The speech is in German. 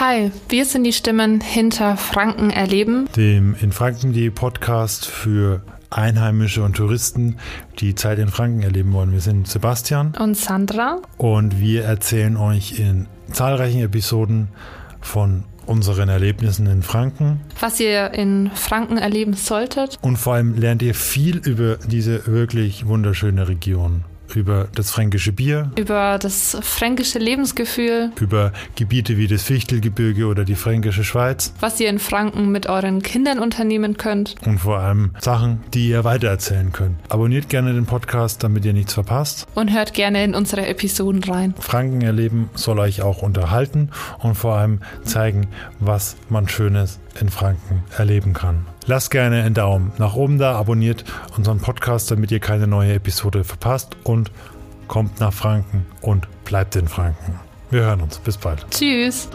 Hi, wir sind die Stimmen hinter Franken erleben, dem in Franken.de Podcast für Einheimische und Touristen, die Zeit in Franken erleben wollen. Wir sind Sebastian und Sandra und wir erzählen euch in zahlreichen Episoden von unseren Erlebnissen in Franken. Was ihr in Franken erleben solltet. Und vor allem lernt ihr viel über diese wirklich wunderschöne Region über das fränkische Bier, über das fränkische Lebensgefühl, über Gebiete wie das Fichtelgebirge oder die fränkische Schweiz, was ihr in Franken mit euren Kindern unternehmen könnt und vor allem Sachen, die ihr weitererzählen könnt. Abonniert gerne den Podcast, damit ihr nichts verpasst und hört gerne in unsere Episoden rein. Franken erleben soll euch auch unterhalten und vor allem zeigen, was man Schönes in Franken erleben kann. Lasst gerne einen Daumen nach oben da, abonniert unseren Podcast, damit ihr keine neue Episode verpasst und kommt nach Franken und bleibt in Franken. Wir hören uns. Bis bald. Tschüss.